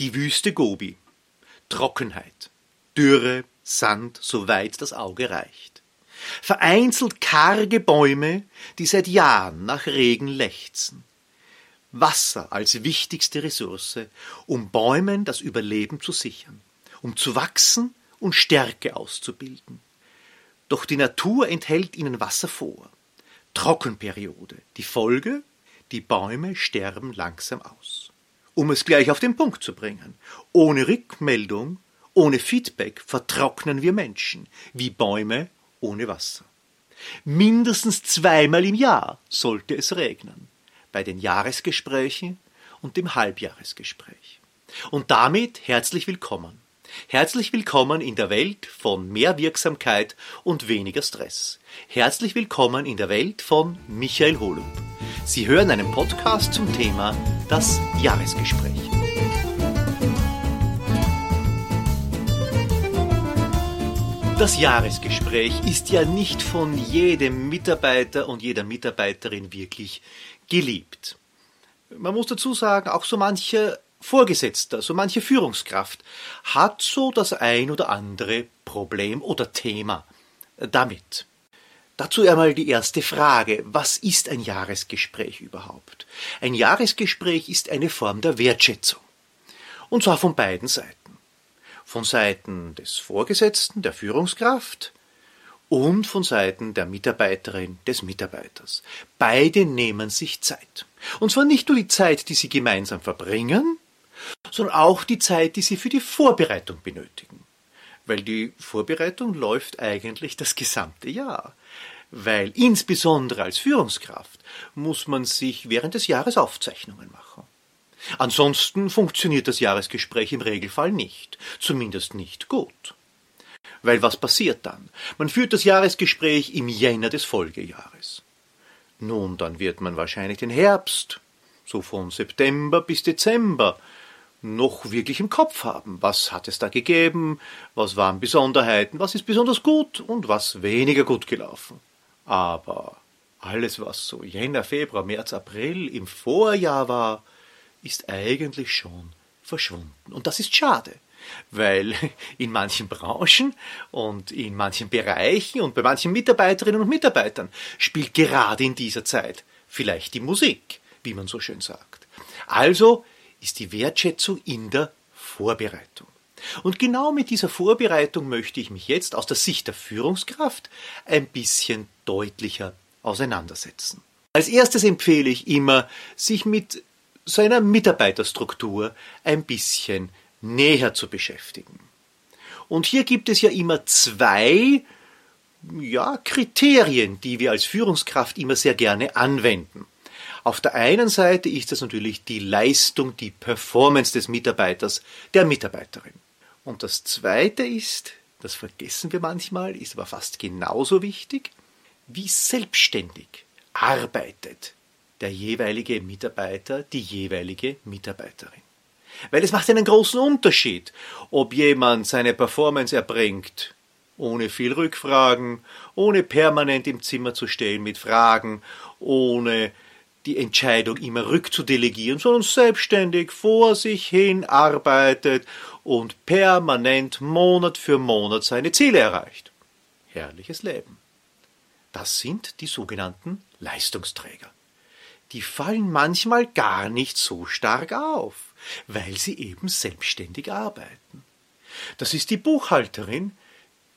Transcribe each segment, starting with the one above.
Die Wüste Gobi. Trockenheit. Dürre, Sand, soweit das Auge reicht. Vereinzelt karge Bäume, die seit Jahren nach Regen lechzen. Wasser als wichtigste Ressource, um Bäumen das Überleben zu sichern, um zu wachsen und Stärke auszubilden. Doch die Natur enthält ihnen Wasser vor. Trockenperiode. Die Folge? Die Bäume sterben langsam aus. Um es gleich auf den Punkt zu bringen. Ohne Rückmeldung, ohne Feedback vertrocknen wir Menschen, wie Bäume ohne Wasser. Mindestens zweimal im Jahr sollte es regnen. Bei den Jahresgesprächen und dem Halbjahresgespräch. Und damit herzlich willkommen. Herzlich willkommen in der Welt von mehr Wirksamkeit und weniger Stress. Herzlich willkommen in der Welt von Michael Holub. Sie hören einen Podcast zum Thema das Jahresgespräch. Das Jahresgespräch ist ja nicht von jedem Mitarbeiter und jeder Mitarbeiterin wirklich geliebt. Man muss dazu sagen, auch so mancher Vorgesetzter, so manche Führungskraft hat so das ein oder andere Problem oder Thema damit. Dazu einmal die erste Frage. Was ist ein Jahresgespräch überhaupt? Ein Jahresgespräch ist eine Form der Wertschätzung. Und zwar von beiden Seiten. Von Seiten des Vorgesetzten, der Führungskraft und von Seiten der Mitarbeiterin, des Mitarbeiters. Beide nehmen sich Zeit. Und zwar nicht nur die Zeit, die sie gemeinsam verbringen, sondern auch die Zeit, die sie für die Vorbereitung benötigen. Weil die Vorbereitung läuft eigentlich das gesamte Jahr. Weil insbesondere als Führungskraft muss man sich während des Jahres Aufzeichnungen machen. Ansonsten funktioniert das Jahresgespräch im Regelfall nicht, zumindest nicht gut. Weil was passiert dann? Man führt das Jahresgespräch im Jänner des Folgejahres. Nun, dann wird man wahrscheinlich den Herbst, so von September bis Dezember, noch wirklich im Kopf haben. Was hat es da gegeben? Was waren Besonderheiten? Was ist besonders gut und was weniger gut gelaufen? Aber alles, was so Jänner, Februar, März, April im Vorjahr war, ist eigentlich schon verschwunden. Und das ist schade, weil in manchen Branchen und in manchen Bereichen und bei manchen Mitarbeiterinnen und Mitarbeitern spielt gerade in dieser Zeit vielleicht die Musik, wie man so schön sagt. Also ist die Wertschätzung in der Vorbereitung. Und genau mit dieser Vorbereitung möchte ich mich jetzt aus der Sicht der Führungskraft ein bisschen deutlicher auseinandersetzen. Als erstes empfehle ich immer, sich mit seiner Mitarbeiterstruktur ein bisschen näher zu beschäftigen. Und hier gibt es ja immer zwei ja, Kriterien, die wir als Führungskraft immer sehr gerne anwenden. Auf der einen Seite ist das natürlich die Leistung, die Performance des Mitarbeiters, der Mitarbeiterin. Und das zweite ist, das vergessen wir manchmal, ist aber fast genauso wichtig, wie selbstständig arbeitet der jeweilige Mitarbeiter, die jeweilige Mitarbeiterin. Weil es macht einen großen Unterschied, ob jemand seine Performance erbringt, ohne viel Rückfragen, ohne permanent im Zimmer zu stehen mit Fragen, ohne die Entscheidung immer rückzudelegieren, sondern selbstständig vor sich hin arbeitet und permanent Monat für Monat seine Ziele erreicht. Herrliches Leben. Das sind die sogenannten Leistungsträger. Die fallen manchmal gar nicht so stark auf, weil sie eben selbstständig arbeiten. Das ist die Buchhalterin,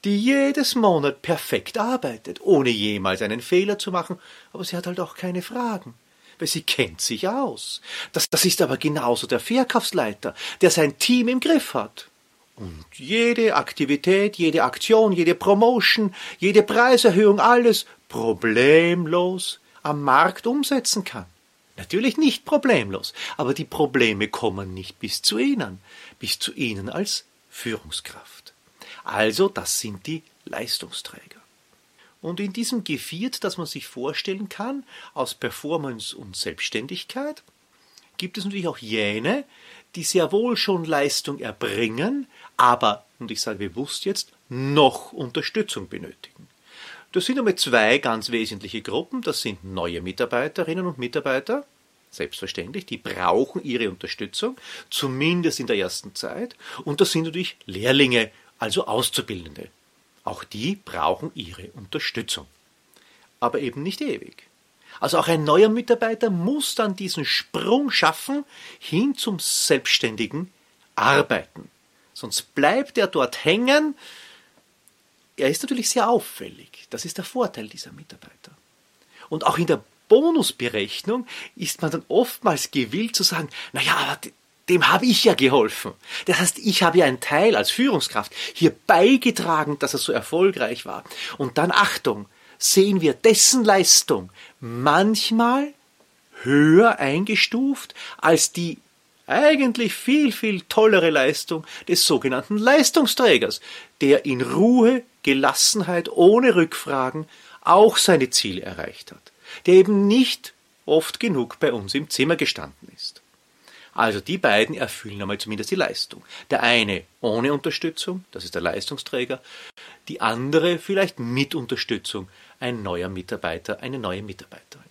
die jedes Monat perfekt arbeitet, ohne jemals einen Fehler zu machen, aber sie hat halt auch keine Fragen weil sie kennt sich aus. Das, das ist aber genauso der Verkaufsleiter, der sein Team im Griff hat. Und jede Aktivität, jede Aktion, jede Promotion, jede Preiserhöhung, alles problemlos am Markt umsetzen kann. Natürlich nicht problemlos, aber die Probleme kommen nicht bis zu Ihnen, bis zu Ihnen als Führungskraft. Also das sind die Leistungsträger. Und in diesem Geviert, das man sich vorstellen kann, aus Performance und Selbstständigkeit, gibt es natürlich auch jene, die sehr wohl schon Leistung erbringen, aber, und ich sage bewusst jetzt, noch Unterstützung benötigen. Das sind einmal zwei ganz wesentliche Gruppen. Das sind neue Mitarbeiterinnen und Mitarbeiter Selbstverständlich, die brauchen ihre Unterstützung, zumindest in der ersten Zeit. Und das sind natürlich Lehrlinge, also Auszubildende. Auch die brauchen ihre Unterstützung. Aber eben nicht ewig. Also auch ein neuer Mitarbeiter muss dann diesen Sprung schaffen hin zum selbstständigen Arbeiten. Sonst bleibt er dort hängen. Er ist natürlich sehr auffällig. Das ist der Vorteil dieser Mitarbeiter. Und auch in der Bonusberechnung ist man dann oftmals gewillt zu sagen, naja, aber dem habe ich ja geholfen. Das heißt, ich habe ja einen Teil als Führungskraft hier beigetragen, dass er so erfolgreich war. Und dann Achtung, sehen wir dessen Leistung manchmal höher eingestuft als die eigentlich viel, viel tollere Leistung des sogenannten Leistungsträgers, der in Ruhe, Gelassenheit, ohne Rückfragen auch seine Ziele erreicht hat, der eben nicht oft genug bei uns im Zimmer gestanden ist. Also die beiden erfüllen einmal zumindest die Leistung. Der eine ohne Unterstützung, das ist der Leistungsträger, die andere vielleicht mit Unterstützung, ein neuer Mitarbeiter, eine neue Mitarbeiterin.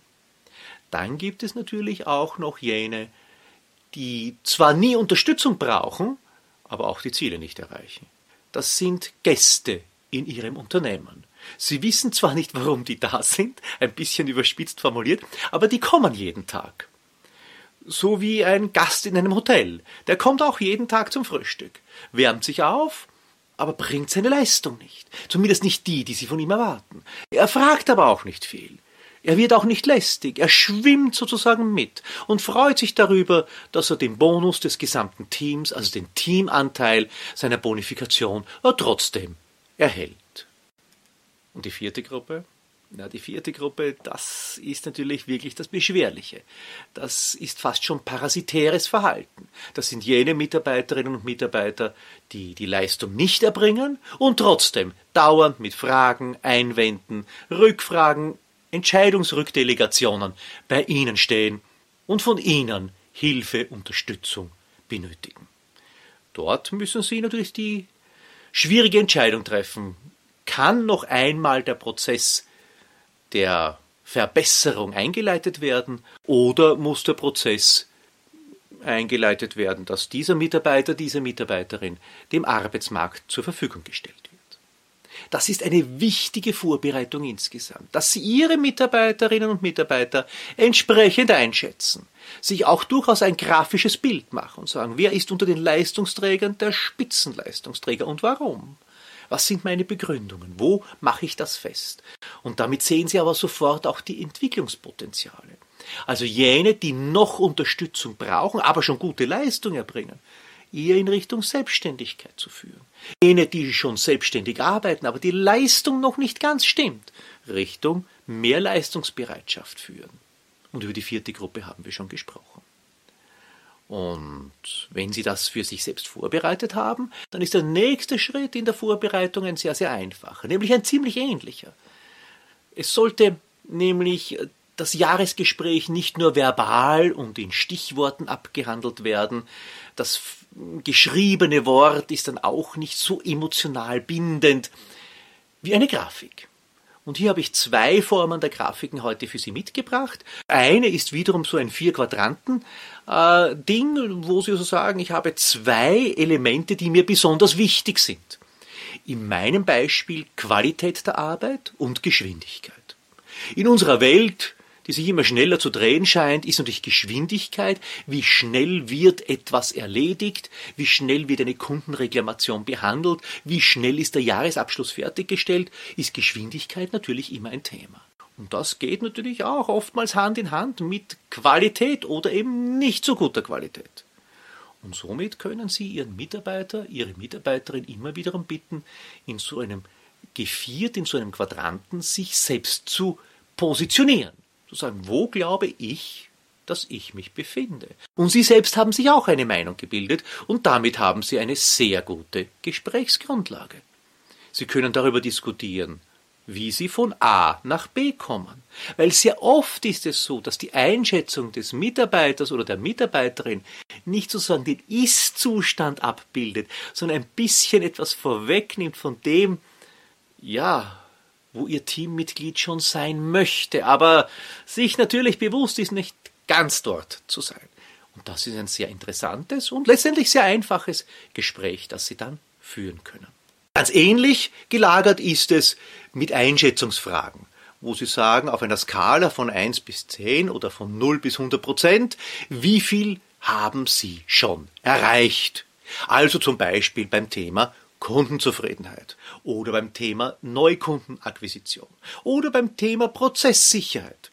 Dann gibt es natürlich auch noch jene, die zwar nie Unterstützung brauchen, aber auch die Ziele nicht erreichen. Das sind Gäste in ihrem Unternehmen. Sie wissen zwar nicht, warum die da sind, ein bisschen überspitzt formuliert, aber die kommen jeden Tag. So wie ein Gast in einem Hotel. Der kommt auch jeden Tag zum Frühstück, wärmt sich auf, aber bringt seine Leistung nicht. Zumindest nicht die, die sie von ihm erwarten. Er fragt aber auch nicht viel. Er wird auch nicht lästig, er schwimmt sozusagen mit und freut sich darüber, dass er den Bonus des gesamten Teams, also den Teamanteil seiner Bonifikation, trotzdem erhält. Und die vierte Gruppe? Na, die vierte Gruppe, das ist natürlich wirklich das Beschwerliche. Das ist fast schon parasitäres Verhalten. Das sind jene Mitarbeiterinnen und Mitarbeiter, die die Leistung nicht erbringen und trotzdem dauernd mit Fragen, Einwänden, Rückfragen Entscheidungsrückdelegationen bei Ihnen stehen und von Ihnen Hilfe, Unterstützung benötigen. Dort müssen Sie natürlich die schwierige Entscheidung treffen. Kann noch einmal der Prozess der Verbesserung eingeleitet werden oder muss der Prozess eingeleitet werden, dass dieser Mitarbeiter, diese Mitarbeiterin dem Arbeitsmarkt zur Verfügung gestellt wird? Das ist eine wichtige Vorbereitung insgesamt, dass Sie Ihre Mitarbeiterinnen und Mitarbeiter entsprechend einschätzen, sich auch durchaus ein grafisches Bild machen und sagen, wer ist unter den Leistungsträgern der Spitzenleistungsträger und warum? Was sind meine Begründungen? Wo mache ich das fest? Und damit sehen Sie aber sofort auch die Entwicklungspotenziale. Also jene, die noch Unterstützung brauchen, aber schon gute Leistung erbringen, eher in Richtung Selbstständigkeit zu führen. Jene, die schon selbstständig arbeiten, aber die Leistung noch nicht ganz stimmt, Richtung mehr Leistungsbereitschaft führen. Und über die vierte Gruppe haben wir schon gesprochen. Und wenn Sie das für sich selbst vorbereitet haben, dann ist der nächste Schritt in der Vorbereitung ein sehr, sehr einfacher, nämlich ein ziemlich ähnlicher. Es sollte nämlich das Jahresgespräch nicht nur verbal und in Stichworten abgehandelt werden, das geschriebene Wort ist dann auch nicht so emotional bindend wie eine Grafik. Und hier habe ich zwei Formen der Grafiken heute für Sie mitgebracht. Eine ist wiederum so ein Vier-Quadranten-Ding, äh, wo Sie so sagen, ich habe zwei Elemente, die mir besonders wichtig sind. In meinem Beispiel Qualität der Arbeit und Geschwindigkeit. In unserer Welt die sich immer schneller zu drehen scheint, ist natürlich Geschwindigkeit. Wie schnell wird etwas erledigt? Wie schnell wird eine Kundenreklamation behandelt? Wie schnell ist der Jahresabschluss fertiggestellt? Ist Geschwindigkeit natürlich immer ein Thema. Und das geht natürlich auch oftmals Hand in Hand mit Qualität oder eben nicht so guter Qualität. Und somit können Sie Ihren Mitarbeiter, Ihre Mitarbeiterin immer wiederum bitten, in so einem Geviert, in so einem Quadranten sich selbst zu positionieren zu sagen, wo glaube ich, dass ich mich befinde. Und Sie selbst haben sich auch eine Meinung gebildet und damit haben Sie eine sehr gute Gesprächsgrundlage. Sie können darüber diskutieren, wie Sie von A nach B kommen. Weil sehr oft ist es so, dass die Einschätzung des Mitarbeiters oder der Mitarbeiterin nicht sozusagen den Ist-Zustand abbildet, sondern ein bisschen etwas vorwegnimmt von dem, ja, wo ihr Teammitglied schon sein möchte, aber sich natürlich bewusst ist, nicht ganz dort zu sein. Und das ist ein sehr interessantes und letztendlich sehr einfaches Gespräch, das Sie dann führen können. Ganz ähnlich gelagert ist es mit Einschätzungsfragen, wo Sie sagen, auf einer Skala von 1 bis 10 oder von 0 bis 100 Prozent, wie viel haben Sie schon erreicht? Also zum Beispiel beim Thema Kundenzufriedenheit oder beim Thema Neukundenakquisition oder beim Thema Prozesssicherheit.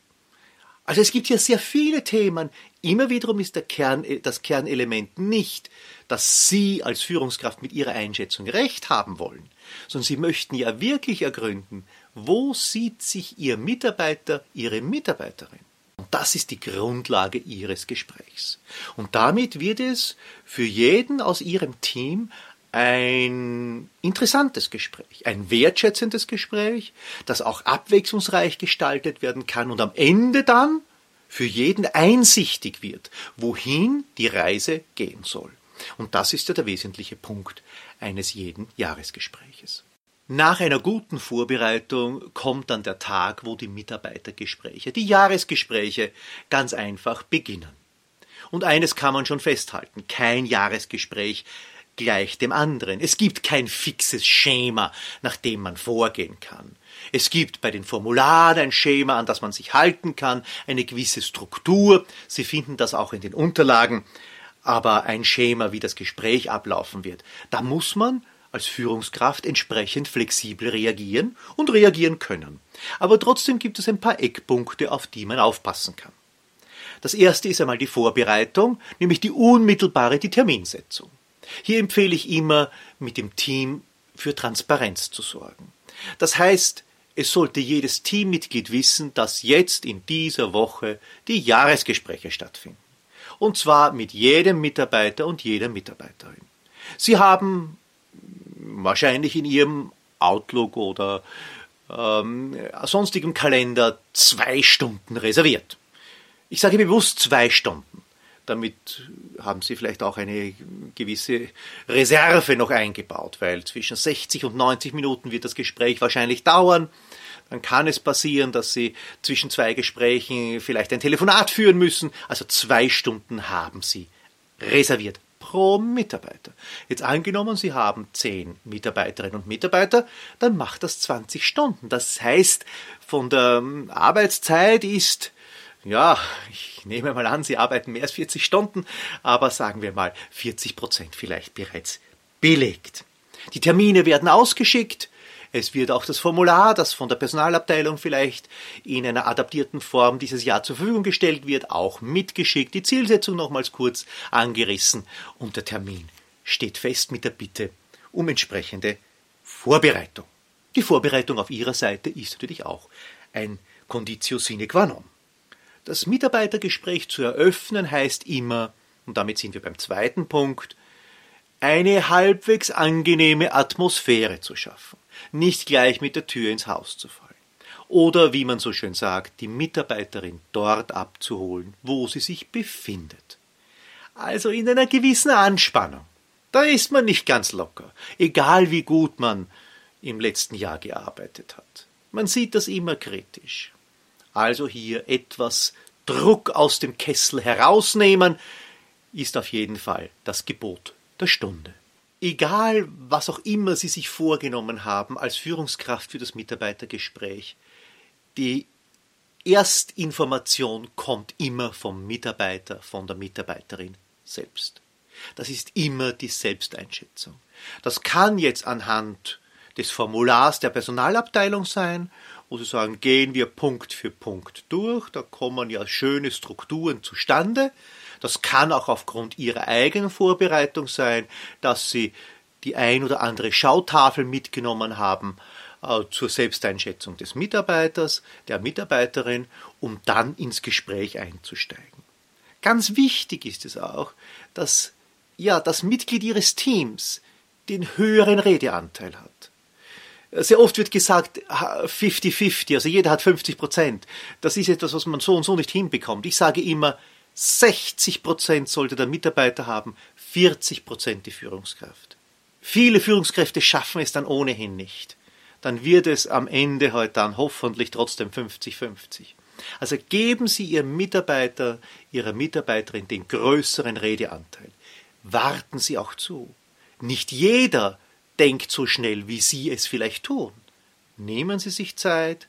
Also es gibt hier sehr viele Themen. Immer wiederum ist Kern, das Kernelement nicht, dass Sie als Führungskraft mit Ihrer Einschätzung recht haben wollen, sondern Sie möchten ja wirklich ergründen, wo sieht sich Ihr Mitarbeiter, Ihre Mitarbeiterin. Und das ist die Grundlage Ihres Gesprächs. Und damit wird es für jeden aus Ihrem Team ein interessantes Gespräch, ein wertschätzendes Gespräch, das auch abwechslungsreich gestaltet werden kann und am Ende dann für jeden einsichtig wird, wohin die Reise gehen soll. Und das ist ja der wesentliche Punkt eines jeden Jahresgespräches. Nach einer guten Vorbereitung kommt dann der Tag, wo die Mitarbeitergespräche, die Jahresgespräche ganz einfach beginnen. Und eines kann man schon festhalten, kein Jahresgespräch gleich dem anderen. Es gibt kein fixes Schema, nach dem man vorgehen kann. Es gibt bei den Formularen ein Schema, an das man sich halten kann, eine gewisse Struktur. Sie finden das auch in den Unterlagen. Aber ein Schema, wie das Gespräch ablaufen wird, da muss man als Führungskraft entsprechend flexibel reagieren und reagieren können. Aber trotzdem gibt es ein paar Eckpunkte, auf die man aufpassen kann. Das erste ist einmal die Vorbereitung, nämlich die unmittelbare, die Terminsetzung. Hier empfehle ich immer, mit dem Team für Transparenz zu sorgen. Das heißt, es sollte jedes Teammitglied wissen, dass jetzt in dieser Woche die Jahresgespräche stattfinden. Und zwar mit jedem Mitarbeiter und jeder Mitarbeiterin. Sie haben wahrscheinlich in Ihrem Outlook oder ähm, sonstigem Kalender zwei Stunden reserviert. Ich sage bewusst zwei Stunden. Damit haben Sie vielleicht auch eine gewisse Reserve noch eingebaut, weil zwischen 60 und 90 Minuten wird das Gespräch wahrscheinlich dauern. Dann kann es passieren, dass Sie zwischen zwei Gesprächen vielleicht ein Telefonat führen müssen. Also zwei Stunden haben Sie reserviert pro Mitarbeiter. Jetzt angenommen, Sie haben zehn Mitarbeiterinnen und Mitarbeiter, dann macht das 20 Stunden. Das heißt, von der Arbeitszeit ist ja, ich nehme mal an, Sie arbeiten mehr als 40 Stunden, aber sagen wir mal 40 Prozent vielleicht bereits belegt. Die Termine werden ausgeschickt. Es wird auch das Formular, das von der Personalabteilung vielleicht in einer adaptierten Form dieses Jahr zur Verfügung gestellt wird, auch mitgeschickt. Die Zielsetzung nochmals kurz angerissen und der Termin steht fest mit der Bitte um entsprechende Vorbereitung. Die Vorbereitung auf Ihrer Seite ist natürlich auch ein Conditio sine qua non. Das Mitarbeitergespräch zu eröffnen heißt immer, und damit sind wir beim zweiten Punkt, eine halbwegs angenehme Atmosphäre zu schaffen, nicht gleich mit der Tür ins Haus zu fallen. Oder wie man so schön sagt, die Mitarbeiterin dort abzuholen, wo sie sich befindet. Also in einer gewissen Anspannung. Da ist man nicht ganz locker, egal wie gut man im letzten Jahr gearbeitet hat. Man sieht das immer kritisch. Also hier etwas Druck aus dem Kessel herausnehmen, ist auf jeden Fall das Gebot der Stunde. Egal, was auch immer Sie sich vorgenommen haben als Führungskraft für das Mitarbeitergespräch, die Erstinformation kommt immer vom Mitarbeiter, von der Mitarbeiterin selbst. Das ist immer die Selbsteinschätzung. Das kann jetzt anhand des Formulars der Personalabteilung sein wo sie sagen, gehen wir Punkt für Punkt durch, da kommen ja schöne Strukturen zustande. Das kann auch aufgrund ihrer eigenen Vorbereitung sein, dass sie die ein oder andere Schautafel mitgenommen haben äh, zur Selbsteinschätzung des Mitarbeiters, der Mitarbeiterin, um dann ins Gespräch einzusteigen. Ganz wichtig ist es auch, dass ja das Mitglied ihres Teams den höheren Redeanteil hat. Sehr oft wird gesagt 50-50, also jeder hat 50 Prozent. Das ist etwas, was man so und so nicht hinbekommt. Ich sage immer, 60 Prozent sollte der Mitarbeiter haben, 40 Prozent die Führungskraft. Viele Führungskräfte schaffen es dann ohnehin nicht. Dann wird es am Ende halt dann hoffentlich trotzdem 50-50. Also geben Sie Ihrem Mitarbeiter, Ihrer Mitarbeiterin den größeren Redeanteil. Warten Sie auch zu. Nicht jeder denkt so schnell, wie Sie es vielleicht tun. Nehmen Sie sich Zeit,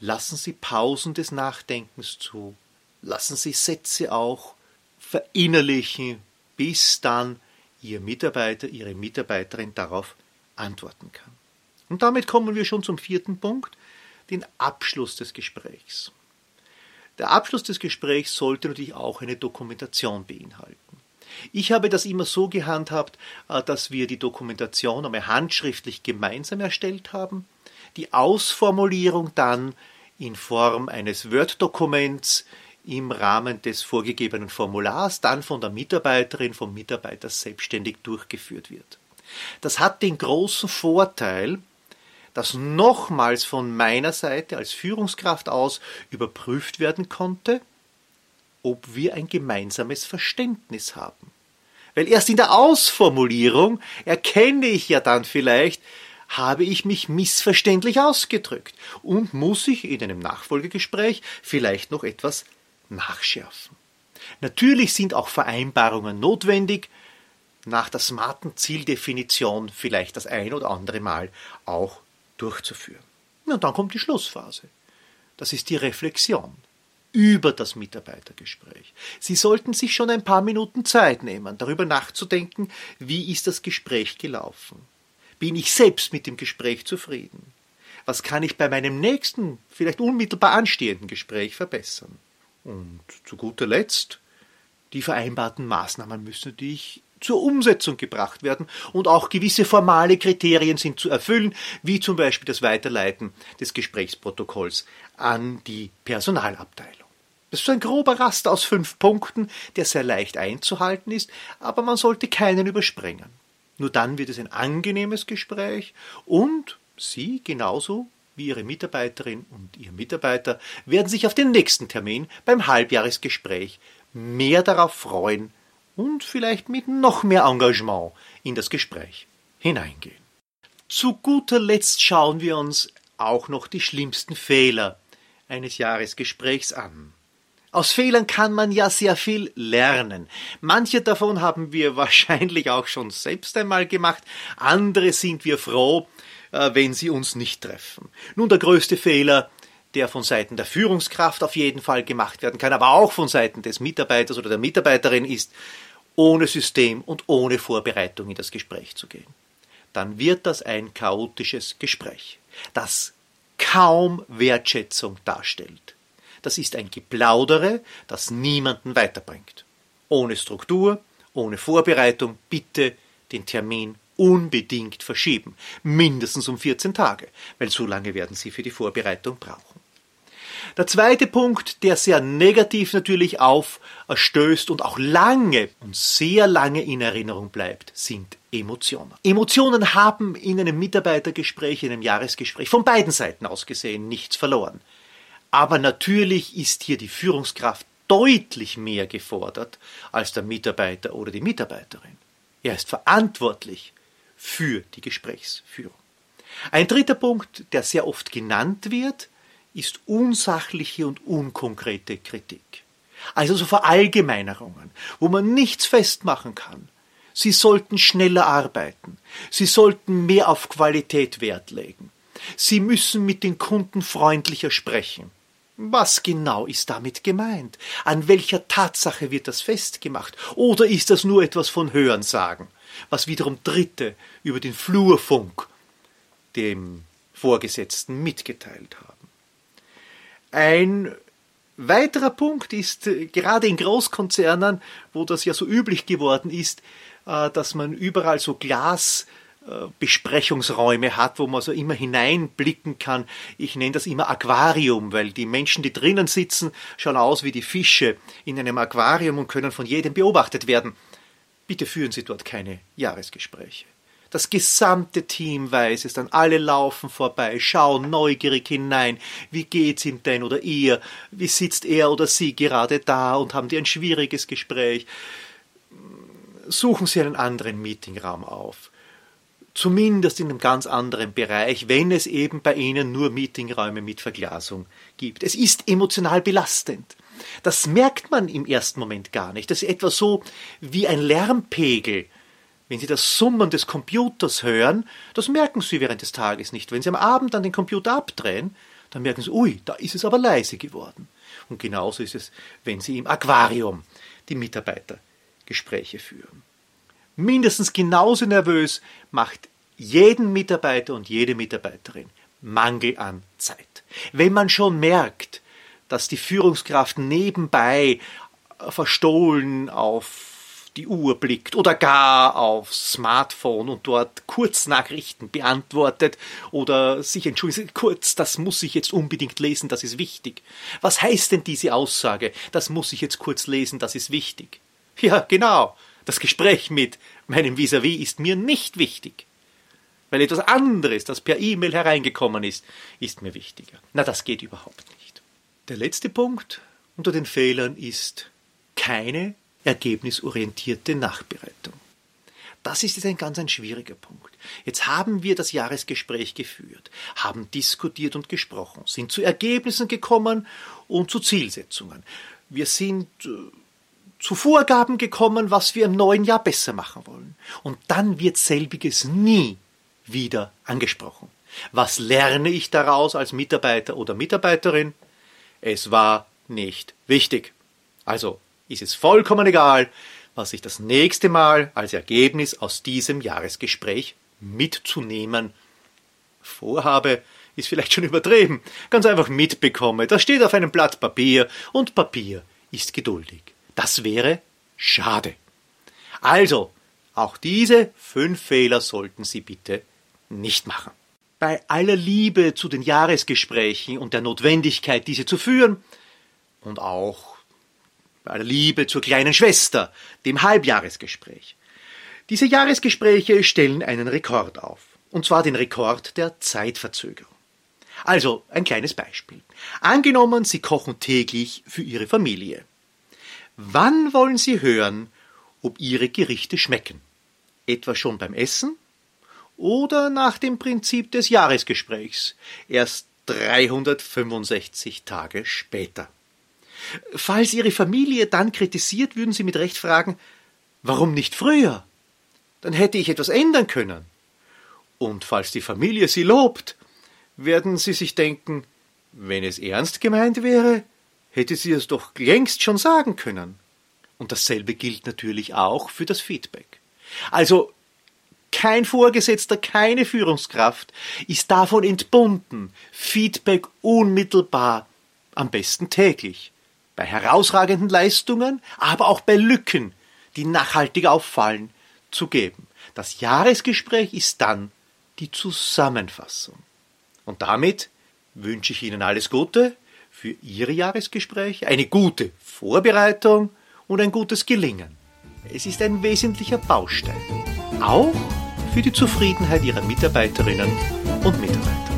lassen Sie Pausen des Nachdenkens zu, lassen Sie Sätze auch verinnerlichen, bis dann Ihr Mitarbeiter, Ihre Mitarbeiterin darauf antworten kann. Und damit kommen wir schon zum vierten Punkt, den Abschluss des Gesprächs. Der Abschluss des Gesprächs sollte natürlich auch eine Dokumentation beinhalten. Ich habe das immer so gehandhabt, äh, dass wir die Dokumentation einmal handschriftlich gemeinsam erstellt haben, die Ausformulierung dann in Form eines Word-Dokuments im Rahmen des vorgegebenen Formulars dann von der Mitarbeiterin, vom Mitarbeiter selbstständig durchgeführt wird. Das hat den großen Vorteil, dass nochmals von meiner Seite als Führungskraft aus überprüft werden konnte, ob wir ein gemeinsames Verständnis haben. Weil erst in der Ausformulierung erkenne ich ja dann vielleicht, habe ich mich missverständlich ausgedrückt und muss ich in einem Nachfolgegespräch vielleicht noch etwas nachschärfen. Natürlich sind auch Vereinbarungen notwendig, nach der smarten Zieldefinition vielleicht das ein oder andere Mal auch durchzuführen. Und dann kommt die Schlussphase. Das ist die Reflexion über das Mitarbeitergespräch. Sie sollten sich schon ein paar Minuten Zeit nehmen, darüber nachzudenken, wie ist das Gespräch gelaufen. Bin ich selbst mit dem Gespräch zufrieden? Was kann ich bei meinem nächsten, vielleicht unmittelbar anstehenden Gespräch verbessern? Und zu guter Letzt, die vereinbarten Maßnahmen müssen natürlich zur Umsetzung gebracht werden und auch gewisse formale Kriterien sind zu erfüllen, wie zum Beispiel das Weiterleiten des Gesprächsprotokolls an die Personalabteilung. Das ist so ein grober Raster aus fünf Punkten, der sehr leicht einzuhalten ist, aber man sollte keinen überspringen. Nur dann wird es ein angenehmes Gespräch und Sie genauso wie Ihre Mitarbeiterin und Ihr Mitarbeiter werden sich auf den nächsten Termin beim Halbjahresgespräch mehr darauf freuen, und vielleicht mit noch mehr Engagement in das Gespräch hineingehen. Zu guter Letzt schauen wir uns auch noch die schlimmsten Fehler eines Jahresgesprächs an. Aus Fehlern kann man ja sehr viel lernen. Manche davon haben wir wahrscheinlich auch schon selbst einmal gemacht, andere sind wir froh, wenn sie uns nicht treffen. Nun, der größte Fehler, der von Seiten der Führungskraft auf jeden Fall gemacht werden kann, aber auch von Seiten des Mitarbeiters oder der Mitarbeiterin ist, ohne System und ohne Vorbereitung in das Gespräch zu gehen. Dann wird das ein chaotisches Gespräch, das kaum Wertschätzung darstellt. Das ist ein Geplaudere, das niemanden weiterbringt. Ohne Struktur, ohne Vorbereitung bitte den Termin unbedingt verschieben, mindestens um 14 Tage, weil so lange werden Sie für die Vorbereitung brauchen. Der zweite Punkt, der sehr negativ natürlich aufstößt und auch lange und sehr lange in Erinnerung bleibt, sind Emotionen. Emotionen haben in einem Mitarbeitergespräch, in einem Jahresgespräch von beiden Seiten aus gesehen nichts verloren. Aber natürlich ist hier die Führungskraft deutlich mehr gefordert als der Mitarbeiter oder die Mitarbeiterin. Er ist verantwortlich für die Gesprächsführung. Ein dritter Punkt, der sehr oft genannt wird, ist unsachliche und unkonkrete Kritik. Also so Verallgemeinerungen, wo man nichts festmachen kann. Sie sollten schneller arbeiten. Sie sollten mehr auf Qualität Wert legen. Sie müssen mit den Kunden freundlicher sprechen. Was genau ist damit gemeint? An welcher Tatsache wird das festgemacht? Oder ist das nur etwas von Hörensagen, was wiederum Dritte über den Flurfunk dem Vorgesetzten mitgeteilt haben? Ein weiterer Punkt ist, äh, gerade in Großkonzernen, wo das ja so üblich geworden ist, äh, dass man überall so Glasbesprechungsräume hat, wo man so immer hineinblicken kann. Ich nenne das immer Aquarium, weil die Menschen, die drinnen sitzen, schauen aus wie die Fische in einem Aquarium und können von jedem beobachtet werden. Bitte führen Sie dort keine Jahresgespräche. Das gesamte Team weiß es dann. Alle laufen vorbei, schauen neugierig hinein. Wie geht's ihm denn oder ihr? Wie sitzt er oder sie gerade da und haben die ein schwieriges Gespräch? Suchen Sie einen anderen Meetingraum auf. zumindest in einem ganz anderen Bereich, wenn es eben bei Ihnen nur Meetingräume mit Verglasung gibt. Es ist emotional belastend. Das merkt man im ersten Moment gar nicht. Das ist etwa so wie ein Lärmpegel. Wenn Sie das Summen des Computers hören, das merken Sie während des Tages nicht. Wenn Sie am Abend dann den Computer abdrehen, dann merken Sie, ui, da ist es aber leise geworden. Und genauso ist es, wenn Sie im Aquarium die Mitarbeitergespräche führen mindestens genauso nervös macht jeden Mitarbeiter und jede Mitarbeiterin Mangel an Zeit. Wenn man schon merkt, dass die Führungskraft nebenbei verstohlen auf die Uhr blickt oder gar aufs Smartphone und dort Kurznachrichten beantwortet oder sich entschuldigt, kurz, das muss ich jetzt unbedingt lesen, das ist wichtig. Was heißt denn diese Aussage? Das muss ich jetzt kurz lesen, das ist wichtig. Ja, genau. Das Gespräch mit meinem Vis-à-vis -vis ist mir nicht wichtig. Weil etwas anderes, das per E-Mail hereingekommen ist, ist mir wichtiger. Na, das geht überhaupt nicht. Der letzte Punkt unter den Fehlern ist keine ergebnisorientierte Nachbereitung. Das ist jetzt ein ganz ein schwieriger Punkt. Jetzt haben wir das Jahresgespräch geführt, haben diskutiert und gesprochen, sind zu Ergebnissen gekommen und zu Zielsetzungen. Wir sind äh, zu Vorgaben gekommen, was wir im neuen Jahr besser machen wollen. Und dann wird selbiges nie wieder angesprochen. Was lerne ich daraus als Mitarbeiter oder Mitarbeiterin? Es war nicht wichtig. Also ist es vollkommen egal, was ich das nächste Mal als Ergebnis aus diesem Jahresgespräch mitzunehmen vorhabe, ist vielleicht schon übertrieben. Ganz einfach mitbekomme. Das steht auf einem Blatt Papier und Papier ist geduldig. Das wäre schade. Also, auch diese fünf Fehler sollten Sie bitte nicht machen. Bei aller Liebe zu den Jahresgesprächen und der Notwendigkeit, diese zu führen, und auch bei aller Liebe zur kleinen Schwester, dem Halbjahresgespräch. Diese Jahresgespräche stellen einen Rekord auf, und zwar den Rekord der Zeitverzögerung. Also ein kleines Beispiel. Angenommen, Sie kochen täglich für Ihre Familie. Wann wollen Sie hören, ob Ihre Gerichte schmecken? Etwa schon beim Essen? Oder nach dem Prinzip des Jahresgesprächs, erst 365 Tage später? Falls Ihre Familie dann kritisiert, würden Sie mit Recht fragen, warum nicht früher? Dann hätte ich etwas ändern können. Und falls die Familie Sie lobt, werden Sie sich denken, wenn es ernst gemeint wäre, hätte sie es doch längst schon sagen können. Und dasselbe gilt natürlich auch für das Feedback. Also kein Vorgesetzter, keine Führungskraft ist davon entbunden, Feedback unmittelbar, am besten täglich, bei herausragenden Leistungen, aber auch bei Lücken, die nachhaltig auffallen, zu geben. Das Jahresgespräch ist dann die Zusammenfassung. Und damit wünsche ich Ihnen alles Gute, für Ihre Jahresgespräche, eine gute Vorbereitung und ein gutes Gelingen. Es ist ein wesentlicher Baustein, auch für die Zufriedenheit Ihrer Mitarbeiterinnen und Mitarbeiter.